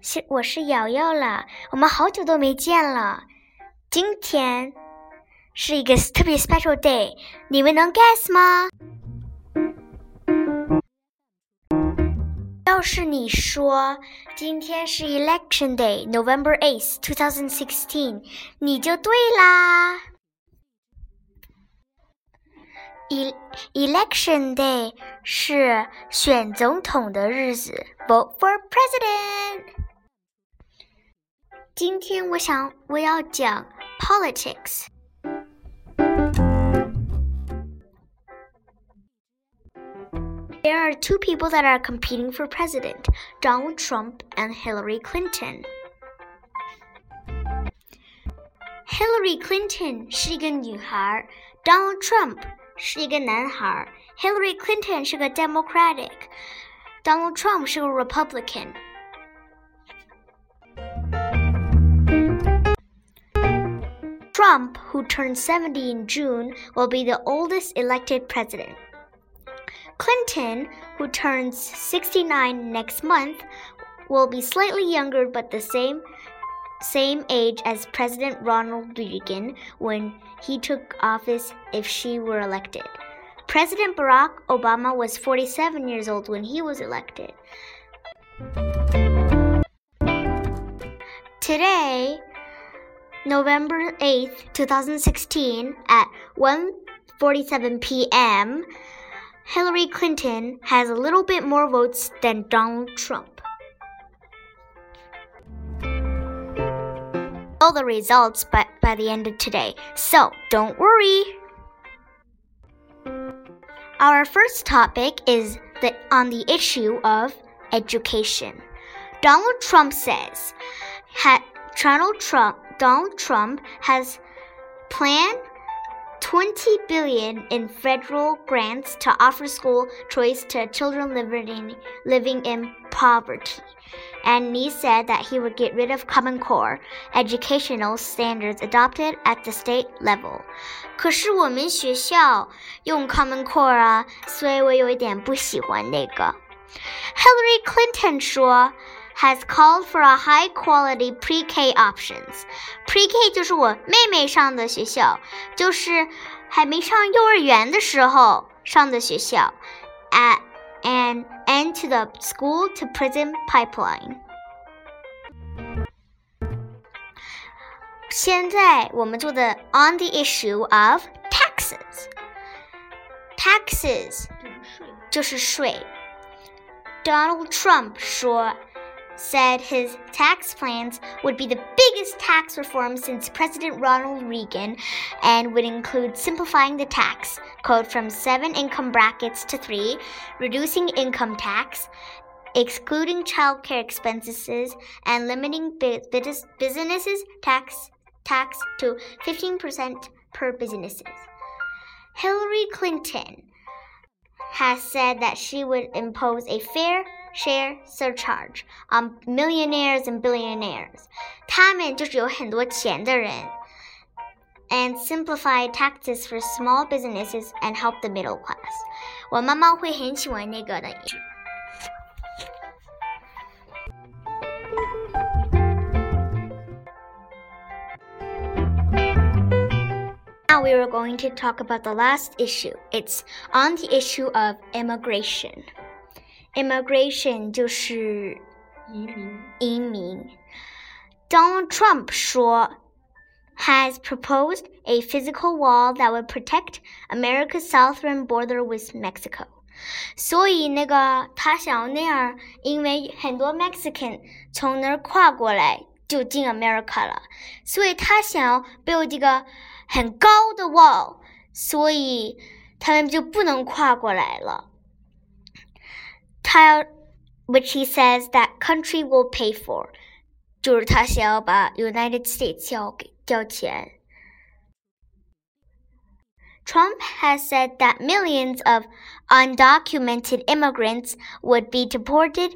是我是瑶瑶了，我们好久都没见了。今天是一个特别 special day，你们能 guess 吗？要是你说今天是 Election Day, November eighth, two thousand sixteen，你就对啦。E Election Day 是选总统的日子，Vote for President。今天我想我要讲 politics。There are two people that are competing for president Donald Trump and Hillary Clinton. Hillary Clinton 是一个女孩，Donald Trump 是一个男孩，Hillary Clinton 是个 Democratic，Donald Trump 是个 Republican。 Trump, who turned 70 in June, will be the oldest elected president. Clinton, who turns 69 next month, will be slightly younger but the same same age as President Ronald Reagan when he took office if she were elected. President Barack Obama was 47 years old when he was elected. Today, November 8th, 2016 at 1:47 p.m., Hillary Clinton has a little bit more votes than Donald Trump. All the results by, by the end of today, so don't worry. Our first topic is the, on the issue of education. Donald Trump says ha, Donald Trump Donald Trump has planned 20 billion in federal grants to offer school choice to children living, living in poverty. And he said that he would get rid of Common Core educational standards adopted at the state level. 可是我们学校用 Common Core 啊，所以我有一点不喜欢那个。Hillary Clinton 说。 has called for a high quality pre-K options. Pre-K 就是我妹妹上的学校，就是还没上幼儿园的时候上的学校。At an end to the school to prison pipeline. 现在我们做的 on the issue of taxes. Taxes 就是税。Donald Trump 说。 said his tax plans would be the biggest tax reform since President Ronald Reagan and would include simplifying the tax code from seven income brackets to three, reducing income tax, excluding childcare expenses, and limiting businesses tax tax to 15% per businesses. Hillary Clinton has said that she would impose a fair share surcharge on millionaires and billionaires. 他们就是有很多钱的人。And simplify taxes for small businesses and help the middle class. 我妈妈会很喜欢那个的。Now we are going to talk about the last issue. It's on the issue of immigration. Immigration 就是移民。移民。Donald Trump 说，has proposed a physical wall that would protect America's southern border with Mexico。所以那个他想要那样，因为很多 Mexican 从那儿跨过来就进 America 了，所以他想要 build 一个很高的 wall，所以他们就不能跨过来了。 他 which he says that country will pay for，就是他想要把 United States 交给交钱。Trump has said that millions of undocumented immigrants would be deported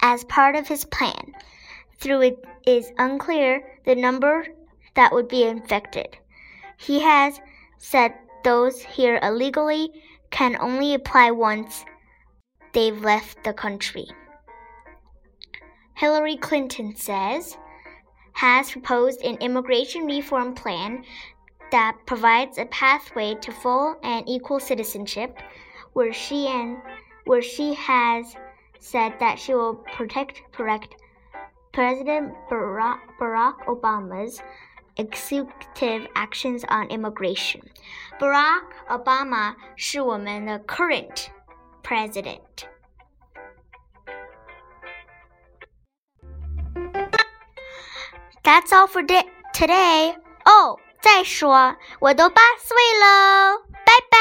as part of his plan. Through it is unclear the number that would be infected. He has said those here illegally can only apply once they've left the country. Hillary Clinton says, has proposed an immigration reform plan that provides a pathway to full and equal citizenship, where she and where she has said that she will protect correct President Barack, Barack Obama's executive actions on immigration. Barack Obama 是我们的 current president. That's all for today. Oh, 再说，我都八岁喽，拜拜。